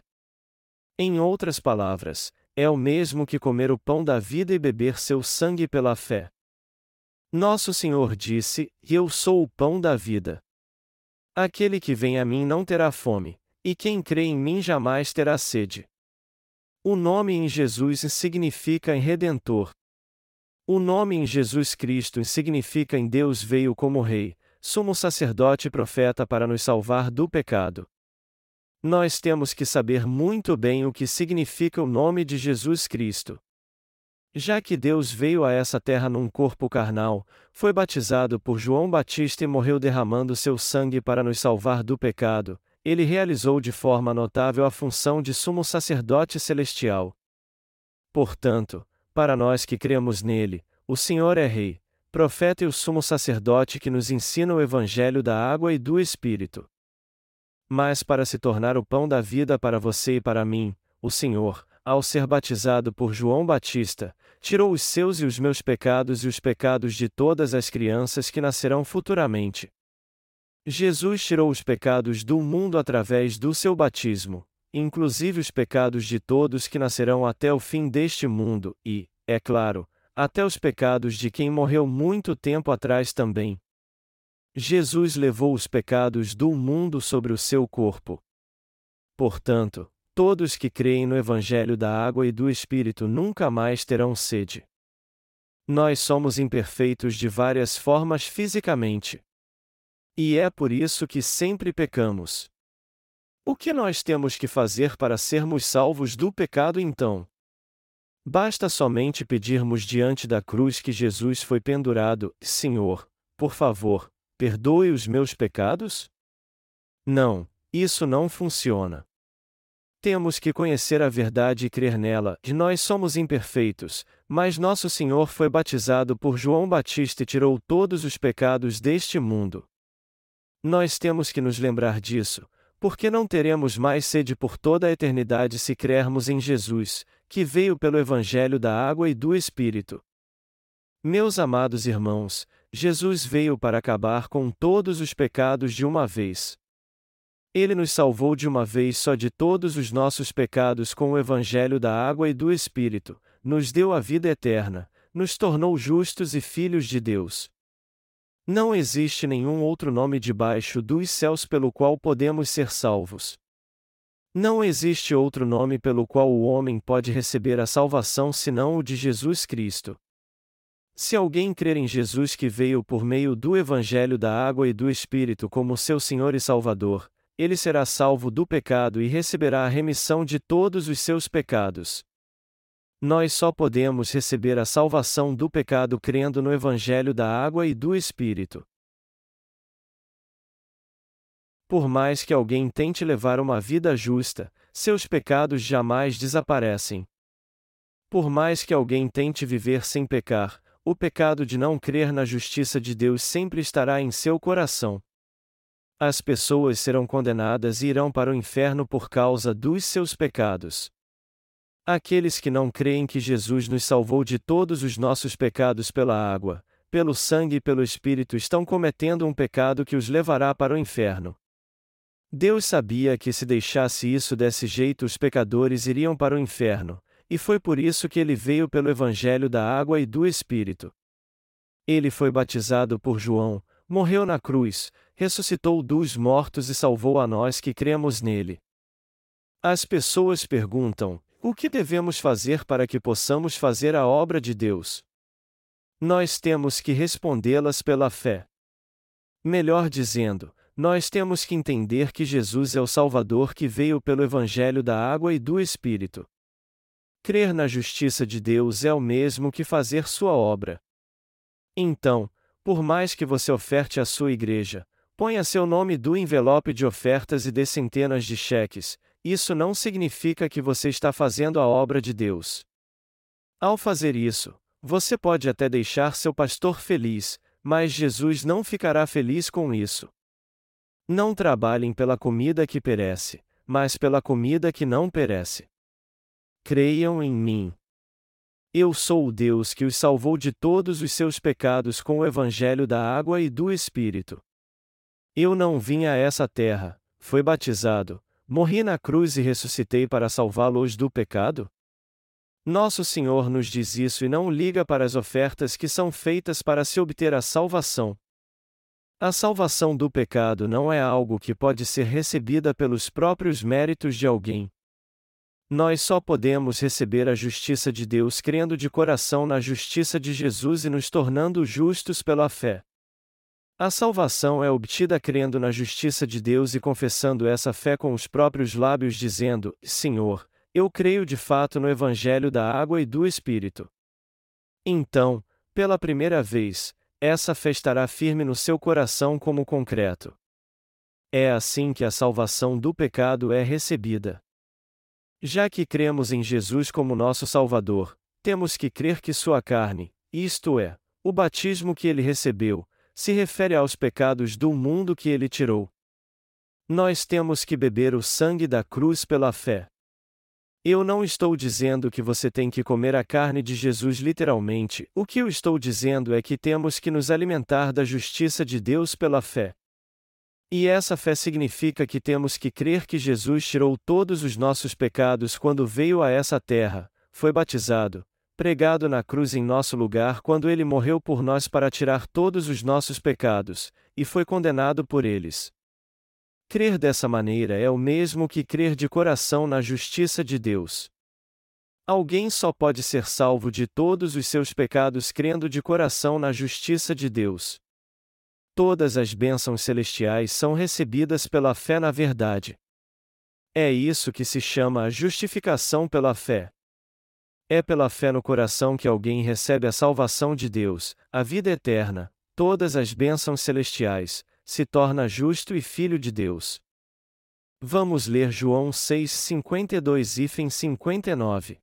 Em outras palavras, é o mesmo que comer o pão da vida e beber seu sangue pela fé. Nosso Senhor disse: Eu sou o pão da vida. Aquele que vem a mim não terá fome, e quem crê em mim jamais terá sede. O nome em Jesus significa em Redentor. O nome em Jesus Cristo significa em Deus veio como Rei, sumo sacerdote e profeta para nos salvar do pecado. Nós temos que saber muito bem o que significa o nome de Jesus Cristo. Já que Deus veio a essa terra num corpo carnal, foi batizado por João Batista e morreu derramando seu sangue para nos salvar do pecado, ele realizou de forma notável a função de sumo sacerdote celestial. Portanto, para nós que cremos nele, o Senhor é Rei, profeta e o sumo sacerdote que nos ensina o Evangelho da água e do Espírito. Mas para se tornar o pão da vida para você e para mim, o Senhor, ao ser batizado por João Batista, tirou os seus e os meus pecados e os pecados de todas as crianças que nascerão futuramente. Jesus tirou os pecados do mundo através do seu batismo, inclusive os pecados de todos que nascerão até o fim deste mundo, e, é claro, até os pecados de quem morreu muito tempo atrás também. Jesus levou os pecados do mundo sobre o seu corpo. Portanto, todos que creem no Evangelho da Água e do Espírito nunca mais terão sede. Nós somos imperfeitos de várias formas fisicamente. E é por isso que sempre pecamos. O que nós temos que fazer para sermos salvos do pecado então? Basta somente pedirmos diante da cruz que Jesus foi pendurado: Senhor, por favor, perdoe os meus pecados? Não, isso não funciona. Temos que conhecer a verdade e crer nela, e nós somos imperfeitos, mas nosso Senhor foi batizado por João Batista e tirou todos os pecados deste mundo. Nós temos que nos lembrar disso, porque não teremos mais sede por toda a eternidade se crermos em Jesus, que veio pelo Evangelho da água e do Espírito. Meus amados irmãos, Jesus veio para acabar com todos os pecados de uma vez. Ele nos salvou de uma vez só de todos os nossos pecados com o Evangelho da água e do Espírito, nos deu a vida eterna, nos tornou justos e filhos de Deus. Não existe nenhum outro nome debaixo dos céus pelo qual podemos ser salvos. Não existe outro nome pelo qual o homem pode receber a salvação senão o de Jesus Cristo. Se alguém crer em Jesus que veio por meio do Evangelho da Água e do Espírito como seu Senhor e Salvador, ele será salvo do pecado e receberá a remissão de todos os seus pecados. Nós só podemos receber a salvação do pecado crendo no Evangelho da Água e do Espírito. Por mais que alguém tente levar uma vida justa, seus pecados jamais desaparecem. Por mais que alguém tente viver sem pecar, o pecado de não crer na justiça de Deus sempre estará em seu coração. As pessoas serão condenadas e irão para o inferno por causa dos seus pecados. Aqueles que não creem que Jesus nos salvou de todos os nossos pecados pela água, pelo sangue e pelo Espírito estão cometendo um pecado que os levará para o inferno. Deus sabia que se deixasse isso desse jeito os pecadores iriam para o inferno, e foi por isso que ele veio pelo Evangelho da água e do Espírito. Ele foi batizado por João, morreu na cruz, ressuscitou dos mortos e salvou a nós que cremos nele. As pessoas perguntam: o que devemos fazer para que possamos fazer a obra de Deus? Nós temos que respondê-las pela fé. Melhor dizendo, nós temos que entender que Jesus é o Salvador que veio pelo Evangelho da água e do Espírito. Crer na justiça de Deus é o mesmo que fazer sua obra. Então, por mais que você oferte à sua igreja, ponha seu nome do envelope de ofertas e dê centenas de cheques, isso não significa que você está fazendo a obra de Deus. Ao fazer isso, você pode até deixar seu pastor feliz, mas Jesus não ficará feliz com isso. Não trabalhem pela comida que perece, mas pela comida que não perece. Creiam em mim. Eu sou o Deus que os salvou de todos os seus pecados com o evangelho da água e do Espírito. Eu não vim a essa terra, fui batizado, morri na cruz e ressuscitei para salvá-los do pecado? Nosso Senhor nos diz isso e não liga para as ofertas que são feitas para se obter a salvação. A salvação do pecado não é algo que pode ser recebida pelos próprios méritos de alguém. Nós só podemos receber a justiça de Deus crendo de coração na justiça de Jesus e nos tornando justos pela fé. A salvação é obtida crendo na justiça de Deus e confessando essa fé com os próprios lábios, dizendo: Senhor, eu creio de fato no Evangelho da água e do Espírito. Então, pela primeira vez, essa fé estará firme no seu coração como concreto. É assim que a salvação do pecado é recebida. Já que cremos em Jesus como nosso Salvador, temos que crer que sua carne, isto é, o batismo que ele recebeu, se refere aos pecados do mundo que ele tirou. Nós temos que beber o sangue da cruz pela fé. Eu não estou dizendo que você tem que comer a carne de Jesus literalmente, o que eu estou dizendo é que temos que nos alimentar da justiça de Deus pela fé. E essa fé significa que temos que crer que Jesus tirou todos os nossos pecados quando veio a essa terra, foi batizado, pregado na cruz em nosso lugar quando ele morreu por nós para tirar todos os nossos pecados, e foi condenado por eles. Crer dessa maneira é o mesmo que crer de coração na justiça de Deus. Alguém só pode ser salvo de todos os seus pecados crendo de coração na justiça de Deus. Todas as bênçãos celestiais são recebidas pela fé na verdade. É isso que se chama a justificação pela fé. É pela fé no coração que alguém recebe a salvação de Deus, a vida eterna, todas as bênçãos celestiais, se torna justo e filho de Deus. Vamos ler João 6, 52 e 59.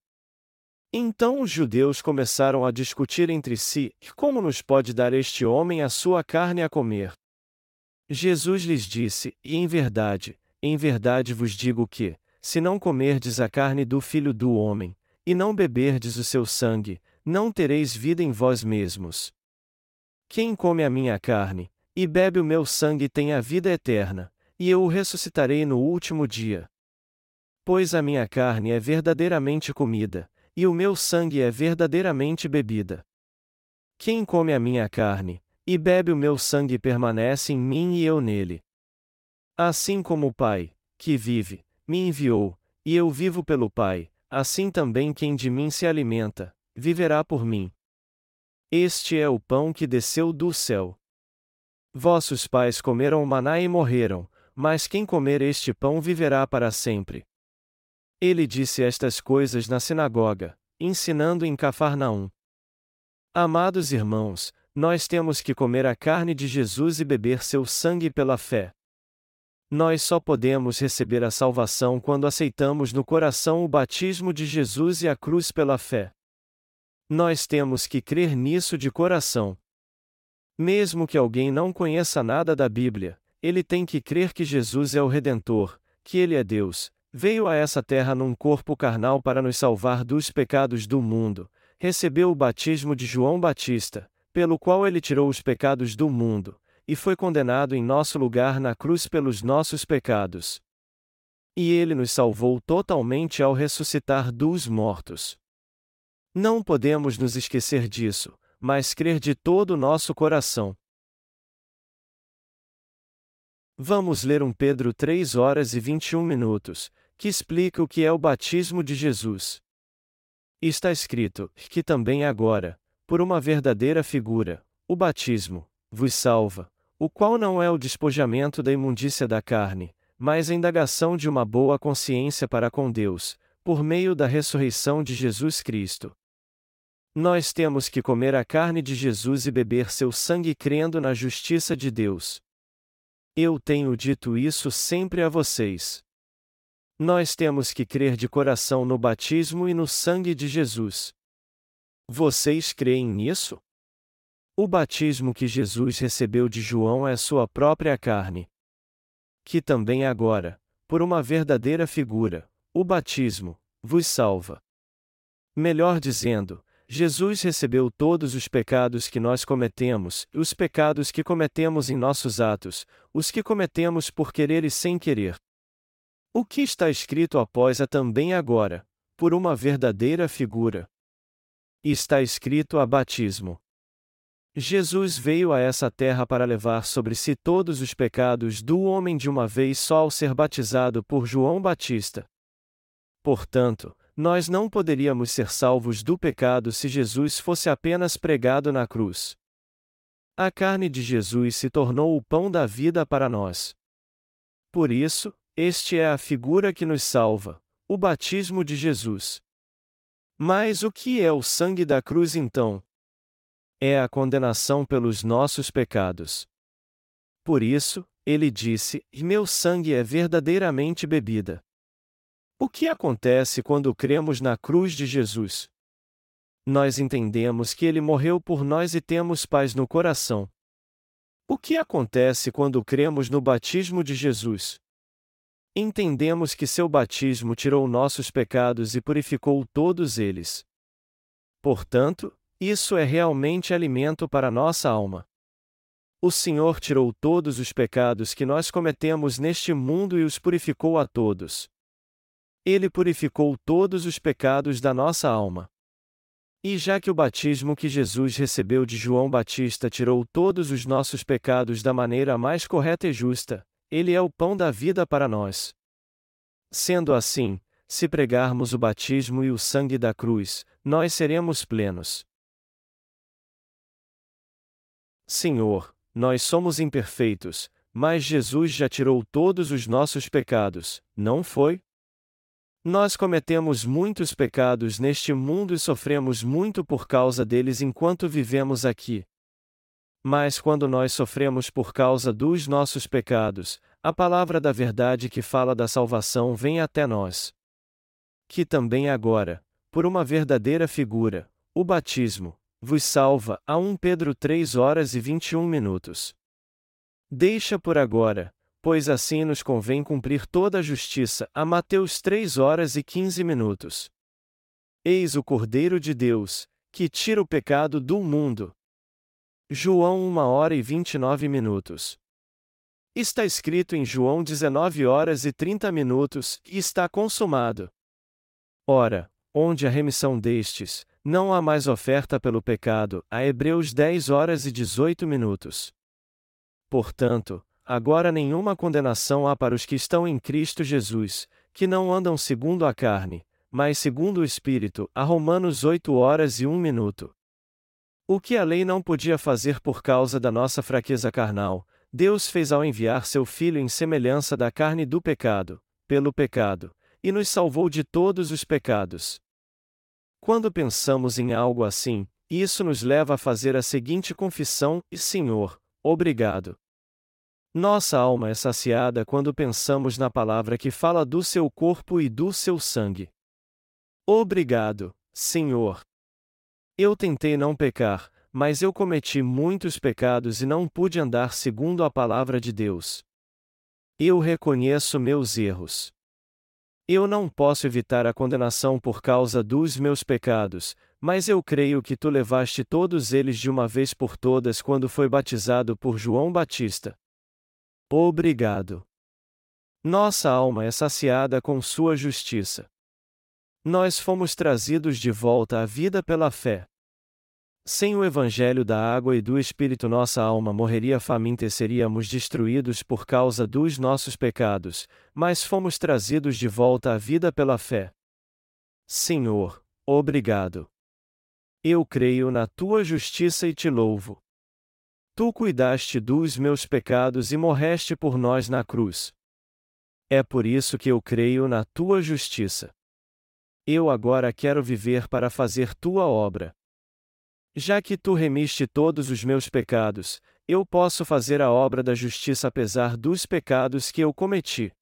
Então os judeus começaram a discutir entre si: como nos pode dar este homem a sua carne a comer? Jesus lhes disse: E em verdade, em verdade vos digo que, se não comerdes a carne do filho do homem, e não beberdes o seu sangue, não tereis vida em vós mesmos. Quem come a minha carne, e bebe o meu sangue tem a vida eterna, e eu o ressuscitarei no último dia. Pois a minha carne é verdadeiramente comida, e o meu sangue é verdadeiramente bebida. Quem come a minha carne, e bebe o meu sangue permanece em mim e eu nele. Assim como o Pai, que vive, me enviou, e eu vivo pelo Pai, assim também quem de mim se alimenta, viverá por mim. Este é o pão que desceu do céu. Vossos pais comeram maná e morreram, mas quem comer este pão viverá para sempre. Ele disse estas coisas na sinagoga, ensinando em Cafarnaum. Amados irmãos, nós temos que comer a carne de Jesus e beber seu sangue pela fé. Nós só podemos receber a salvação quando aceitamos no coração o batismo de Jesus e a cruz pela fé. Nós temos que crer nisso de coração. Mesmo que alguém não conheça nada da Bíblia, ele tem que crer que Jesus é o Redentor, que ele é Deus, veio a essa terra num corpo carnal para nos salvar dos pecados do mundo, recebeu o batismo de João Batista, pelo qual ele tirou os pecados do mundo, e foi condenado em nosso lugar na cruz pelos nossos pecados. E ele nos salvou totalmente ao ressuscitar dos mortos. Não podemos nos esquecer disso, mas crer de todo o nosso coração. Vamos ler um Pedro 3 horas e 21 minutos, que explica o que é o batismo de Jesus. Está escrito que também agora, por uma verdadeira figura, o batismo, vos salva, o qual não é o despojamento da imundícia da carne, mas a indagação de uma boa consciência para com Deus, por meio da ressurreição de Jesus Cristo. Nós temos que comer a carne de Jesus e beber seu sangue crendo na justiça de Deus. Eu tenho dito isso sempre a vocês. Nós temos que crer de coração no batismo e no sangue de Jesus. Vocês creem nisso? O batismo que Jesus recebeu de João é sua própria carne. Que também agora, por uma verdadeira figura, o batismo, vos salva. Melhor dizendo, Jesus recebeu todos os pecados que nós cometemos, os pecados que cometemos em nossos atos, os que cometemos por querer e sem querer. O que está escrito após a também agora, por uma verdadeira figura. Está escrito a batismo. Jesus veio a essa terra para levar sobre si todos os pecados do homem de uma vez só ao ser batizado por João Batista. Portanto, nós não poderíamos ser salvos do pecado se Jesus fosse apenas pregado na cruz. A carne de Jesus se tornou o pão da vida para nós. Por isso, este é a figura que nos salva, o batismo de Jesus. Mas o que é o sangue da cruz então? É a condenação pelos nossos pecados. Por isso, ele disse: Meu sangue é verdadeiramente bebida. O que acontece quando cremos na cruz de Jesus? Nós entendemos que ele morreu por nós e temos paz no coração. O que acontece quando cremos no batismo de Jesus? Entendemos que seu batismo tirou nossos pecados e purificou todos eles. Portanto, isso é realmente alimento para nossa alma. O Senhor tirou todos os pecados que nós cometemos neste mundo e os purificou a todos. Ele purificou todos os pecados da nossa alma. E já que o batismo que Jesus recebeu de João Batista tirou todos os nossos pecados da maneira mais correta e justa, ele é o pão da vida para nós. Sendo assim, se pregarmos o batismo e o sangue da cruz, nós seremos plenos. Senhor, nós somos imperfeitos, mas Jesus já tirou todos os nossos pecados, não foi? Nós cometemos muitos pecados neste mundo e sofremos muito por causa deles enquanto vivemos aqui. Mas quando nós sofremos por causa dos nossos pecados, a palavra da verdade que fala da salvação vem até nós. Que também agora, por uma verdadeira figura, o batismo, vos salva, a 1 Pedro 3 horas e 21 minutos. Deixa por agora, pois assim nos convém cumprir toda a justiça, a Mateus 3 horas e 15 minutos. Eis o Cordeiro de Deus, que tira o pecado do mundo. João 1 hora e 29 minutos. Está escrito em João 19 horas e 30 minutos, e está consumado. Ora, onde a remissão destes, não há mais oferta pelo pecado, a Hebreus 10 horas e 18 minutos. Portanto, agora nenhuma condenação há para os que estão em Cristo Jesus, que não andam segundo a carne, mas segundo o Espírito, a Romanos 8 horas e 1 minuto. O que a lei não podia fazer por causa da nossa fraqueza carnal, Deus fez ao enviar seu Filho em semelhança da carne do pecado, pelo pecado, e nos salvou de todos os pecados. Quando pensamos em algo assim, isso nos leva a fazer a seguinte confissão: Senhor, obrigado. Nossa alma é saciada quando pensamos na palavra que fala do seu corpo e do seu sangue. Obrigado, Senhor. Eu tentei não pecar, mas eu cometi muitos pecados e não pude andar segundo a palavra de Deus. Eu reconheço meus erros. Eu não posso evitar a condenação por causa dos meus pecados, mas eu creio que tu levaste todos eles de uma vez por todas quando foi batizado por João Batista. Obrigado. Nossa alma é saciada com sua justiça. Nós fomos trazidos de volta à vida pela fé. Sem o Evangelho da água e do Espírito, nossa alma morreria faminta e seríamos destruídos por causa dos nossos pecados, mas fomos trazidos de volta à vida pela fé. Senhor, obrigado. Eu creio na tua justiça e te louvo. Tu cuidaste dos meus pecados e morreste por nós na cruz. É por isso que eu creio na tua justiça. Eu agora quero viver para fazer tua obra. Já que tu remiste todos os meus pecados, eu posso fazer a obra da justiça apesar dos pecados que eu cometi.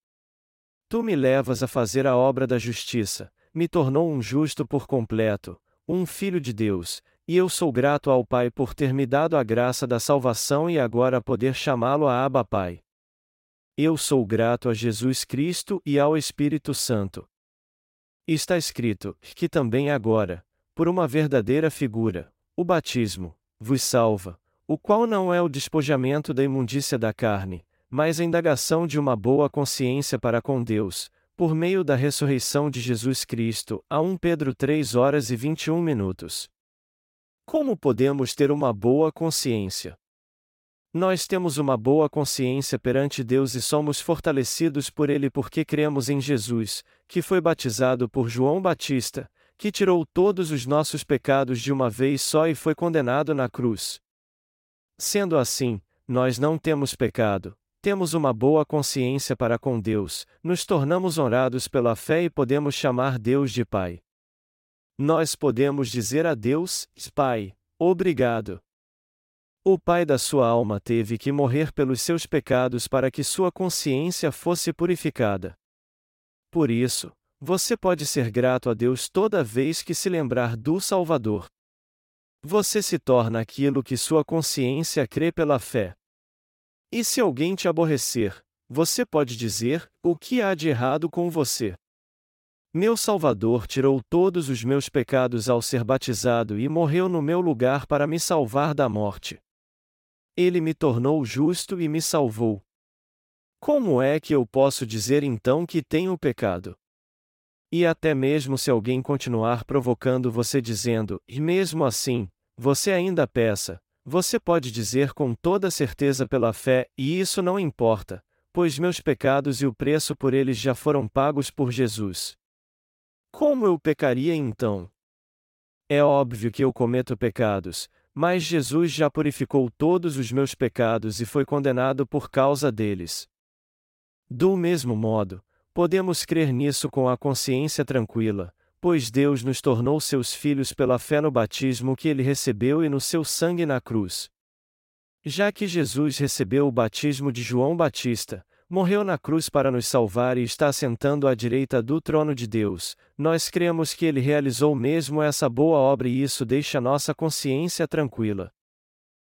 Tu me levas a fazer a obra da justiça, me tornou um justo por completo, um filho de Deus, e eu sou grato ao Pai por ter me dado a graça da salvação e agora poder chamá-lo a Abba Pai. Eu sou grato a Jesus Cristo e ao Espírito Santo. Está escrito que também agora, por uma verdadeira figura, o batismo, vos salva, o qual não é o despojamento da imundícia da carne, mas a indagação de uma boa consciência para com Deus, por meio da ressurreição de Jesus Cristo, a 1 Pedro 3 horas e 21 minutos. Como podemos ter uma boa consciência? Nós temos uma boa consciência perante Deus e somos fortalecidos por Ele porque cremos em Jesus, que foi batizado por João Batista, que tirou todos os nossos pecados de uma vez só e foi condenado na cruz. Sendo assim, nós não temos pecado, temos uma boa consciência para com Deus, nos tornamos honrados pela fé e podemos chamar Deus de Pai. Nós podemos dizer a Deus, Pai, obrigado. O Pai da sua alma teve que morrer pelos seus pecados para que sua consciência fosse purificada. Por isso, você pode ser grato a Deus toda vez que se lembrar do Salvador. Você se torna aquilo que sua consciência crê pela fé. E se alguém te aborrecer, você pode dizer: O que há de errado com você? Meu Salvador tirou todos os meus pecados ao ser batizado e morreu no meu lugar para me salvar da morte. Ele me tornou justo e me salvou. Como é que eu posso dizer então que tenho pecado? E até mesmo se alguém continuar provocando você dizendo, e mesmo assim, você ainda peça, você pode dizer com toda certeza pela fé, e isso não importa, pois meus pecados e o preço por eles já foram pagos por Jesus. Como eu pecaria então? É óbvio que eu cometo pecados, mas Jesus já purificou todos os meus pecados e foi condenado por causa deles. Do mesmo modo, podemos crer nisso com a consciência tranquila, pois Deus nos tornou seus filhos pela fé no batismo que ele recebeu e no seu sangue na cruz. Já que Jesus recebeu o batismo de João Batista, morreu na cruz para nos salvar e está sentando à direita do trono de Deus, nós cremos que ele realizou mesmo essa boa obra e isso deixa nossa consciência tranquila.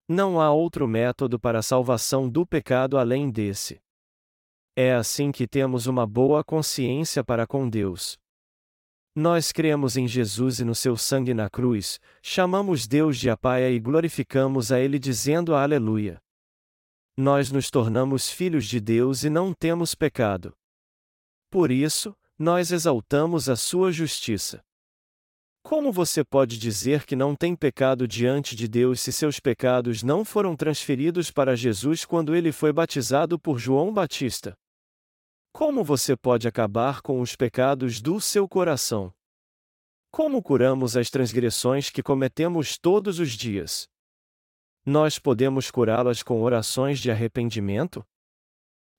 Não há outro método para a salvação do pecado além desse. É assim que temos uma boa consciência para com Deus. Nós cremos em Jesus e no seu sangue na cruz, chamamos Deus de Apaia e glorificamos a Ele dizendo Aleluia. Nós nos tornamos filhos de Deus e não temos pecado. Por isso, nós exaltamos a sua justiça. Como você pode dizer que não tem pecado diante de Deus se seus pecados não foram transferidos para Jesus quando ele foi batizado por João Batista? Como você pode acabar com os pecados do seu coração? Como curamos as transgressões que cometemos todos os dias? Nós podemos curá-las com orações de arrependimento?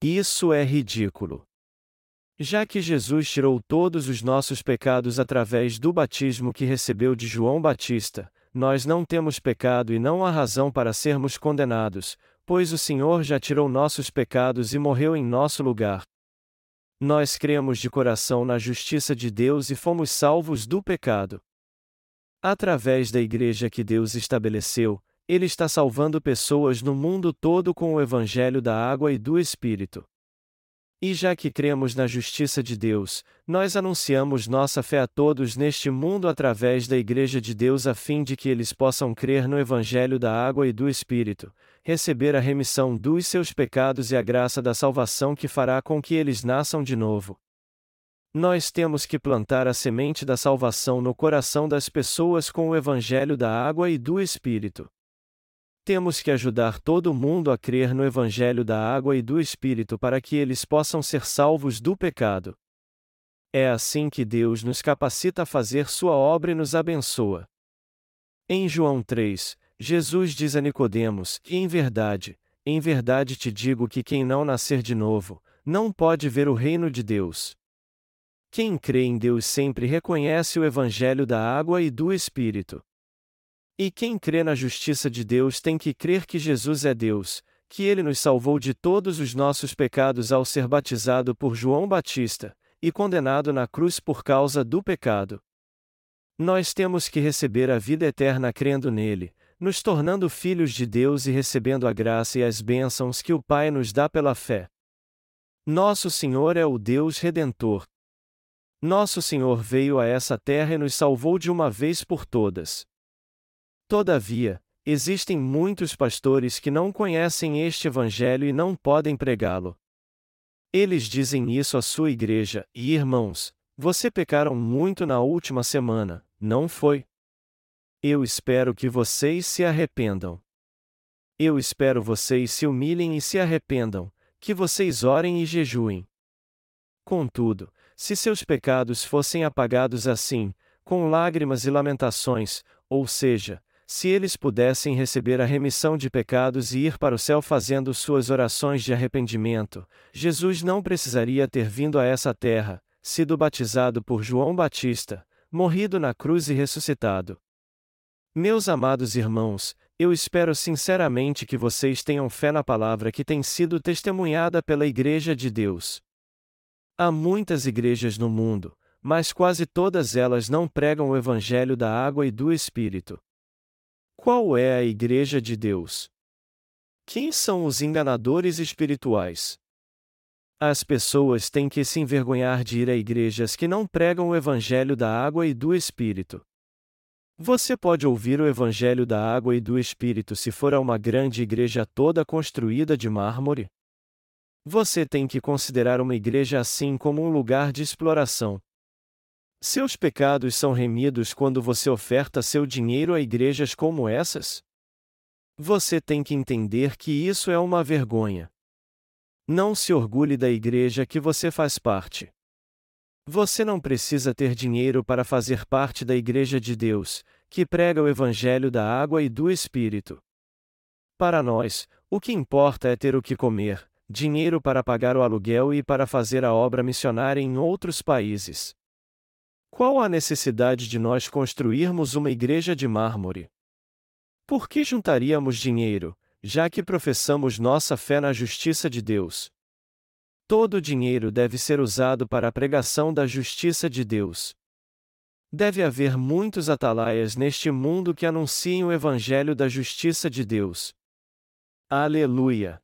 Isso é ridículo. Já que Jesus tirou todos os nossos pecados através do batismo que recebeu de João Batista, nós não temos pecado e não há razão para sermos condenados, pois o Senhor já tirou nossos pecados e morreu em nosso lugar, nós cremos de coração na justiça de Deus e fomos salvos do pecado. Através da igreja que Deus estabeleceu, Ele está salvando pessoas no mundo todo com o Evangelho da água e do Espírito. E já que cremos na justiça de Deus, nós anunciamos nossa fé a todos neste mundo através da Igreja de Deus a fim de que eles possam crer no Evangelho da água e do Espírito, receber a remissão dos seus pecados e a graça da salvação que fará com que eles nasçam de novo. Nós temos que plantar a semente da salvação no coração das pessoas com o Evangelho da água e do Espírito. Temos que ajudar todo mundo a crer no Evangelho da água e do Espírito para que eles possam ser salvos do pecado. É assim que Deus nos capacita a fazer sua obra e nos abençoa. Em João 3, Jesus diz a Nicodemos: "Em verdade, em verdade te digo que quem não nascer de novo, não pode ver o reino de Deus." Quem crê em Deus sempre reconhece o evangelho da água e do espírito. E quem crê na justiça de Deus tem que crer que Jesus é Deus, que ele nos salvou de todos os nossos pecados ao ser batizado por João Batista, e condenado na cruz por causa do pecado. Nós temos que receber a vida eterna crendo nele, nos tornando filhos de Deus e recebendo a graça e as bênçãos que o Pai nos dá pela fé. Nosso Senhor é o Deus Redentor. Nosso Senhor veio a essa terra e nos salvou de uma vez por todas. Todavia, existem muitos pastores que não conhecem este Evangelho e não podem pregá-lo. Eles dizem isso à sua igreja, e irmãos, você pecaram muito na última semana, não foi? Eu espero que vocês se arrependam. Eu espero vocês se humilhem e se arrependam, que vocês orem e jejuem. Contudo, se seus pecados fossem apagados assim, com lágrimas e lamentações, ou seja, se eles pudessem receber a remissão de pecados e ir para o céu fazendo suas orações de arrependimento, Jesus não precisaria ter vindo a essa terra, sido batizado por João Batista, morrido na cruz e ressuscitado. Meus amados irmãos, eu espero sinceramente que vocês tenham fé na palavra que tem sido testemunhada pela Igreja de Deus. Há muitas igrejas no mundo, mas quase todas elas não pregam o Evangelho da água e do Espírito. Qual é a Igreja de Deus? Quem são os enganadores espirituais? As pessoas têm que se envergonhar de ir a igrejas que não pregam o Evangelho da água e do Espírito. Você pode ouvir o Evangelho da Água e do Espírito se for a uma grande igreja toda construída de mármore? Você tem que considerar uma igreja assim como um lugar de exploração. Seus pecados são remidos quando você oferta seu dinheiro a igrejas como essas? Você tem que entender que isso é uma vergonha. Não se orgulhe da igreja que você faz parte. Você não precisa ter dinheiro para fazer parte da Igreja de Deus, que prega o Evangelho da água e do Espírito. Para nós, o que importa é ter o que comer, dinheiro para pagar o aluguel e para fazer a obra missionária em outros países. Qual a necessidade de nós construirmos uma igreja de mármore? Por que juntaríamos dinheiro, já que professamos nossa fé na justiça de Deus? Todo o dinheiro deve ser usado para a pregação da justiça de Deus. Deve haver muitos atalaias neste mundo que anunciem o evangelho da justiça de Deus. Aleluia!